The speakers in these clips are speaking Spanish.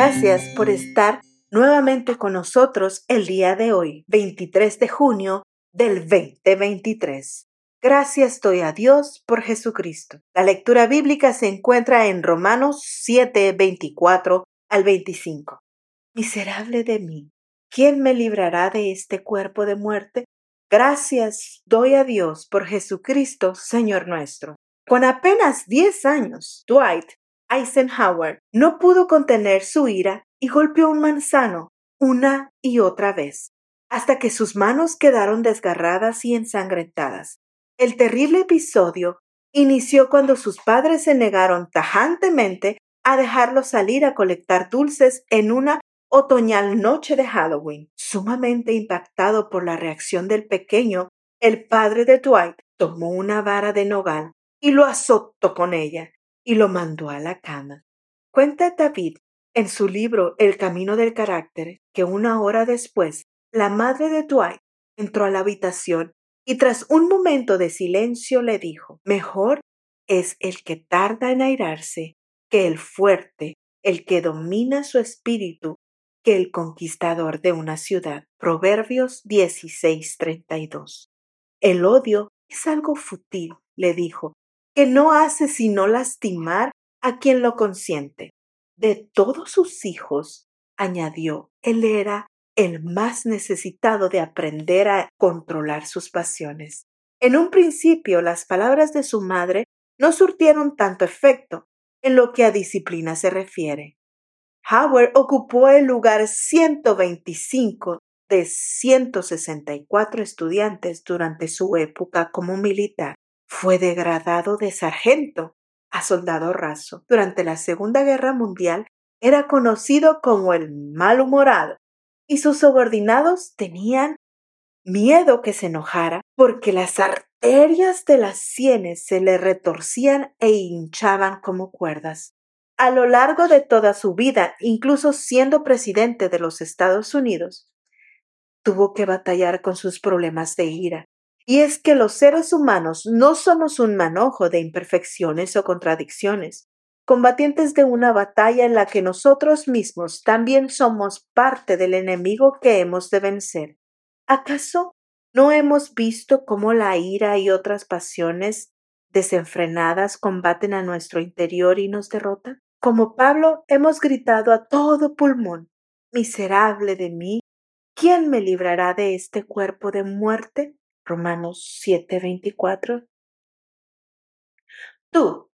Gracias por estar nuevamente con nosotros el día de hoy, 23 de junio del 2023. Gracias doy a Dios por Jesucristo. La lectura bíblica se encuentra en Romanos 7, 24 al 25. Miserable de mí, ¿quién me librará de este cuerpo de muerte? Gracias doy a Dios por Jesucristo, Señor nuestro. Con apenas 10 años, Dwight Eisenhower no pudo contener su ira y golpeó un manzano una y otra vez, hasta que sus manos quedaron desgarradas y ensangrentadas. El terrible episodio inició cuando sus padres se negaron tajantemente a dejarlo salir a colectar dulces en una otoñal noche de Halloween. Sumamente impactado por la reacción del pequeño, el padre de Dwight tomó una vara de nogal y lo azotó con ella y lo mandó a la cama. Cuenta David en su libro El Camino del Carácter que una hora después la madre de Dwight entró a la habitación y tras un momento de silencio le dijo, mejor es el que tarda en airarse que el fuerte, el que domina su espíritu, que el conquistador de una ciudad. Proverbios 16:32. El odio es algo fútil, le dijo, que no hace sino lastimar a quien lo consiente. De todos sus hijos, añadió, él era el más necesitado de aprender a controlar sus pasiones. En un principio las palabras de su madre no surtieron tanto efecto en lo que a disciplina se refiere. Howard ocupó el lugar 125 de 164 estudiantes durante su época como militar fue degradado de sargento a soldado raso. Durante la Segunda Guerra Mundial era conocido como el malhumorado y sus subordinados tenían miedo que se enojara porque las arterias de las sienes se le retorcían e hinchaban como cuerdas. A lo largo de toda su vida, incluso siendo presidente de los Estados Unidos, tuvo que batallar con sus problemas de ira, y es que los seres humanos no somos un manojo de imperfecciones o contradicciones, combatientes de una batalla en la que nosotros mismos también somos parte del enemigo que hemos de vencer. ¿Acaso no hemos visto cómo la ira y otras pasiones desenfrenadas combaten a nuestro interior y nos derrotan? Como Pablo hemos gritado a todo pulmón, miserable de mí, ¿quién me librará de este cuerpo de muerte? Romanos 7:24. Tú,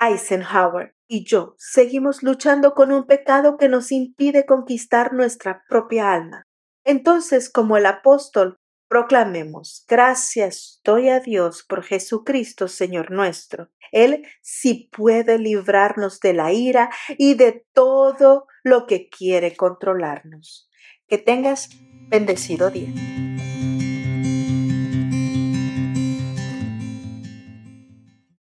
Eisenhower y yo seguimos luchando con un pecado que nos impide conquistar nuestra propia alma. Entonces, como el apóstol, proclamemos, gracias doy a Dios por Jesucristo, Señor nuestro. Él sí puede librarnos de la ira y de todo lo que quiere controlarnos. Que tengas bendecido día.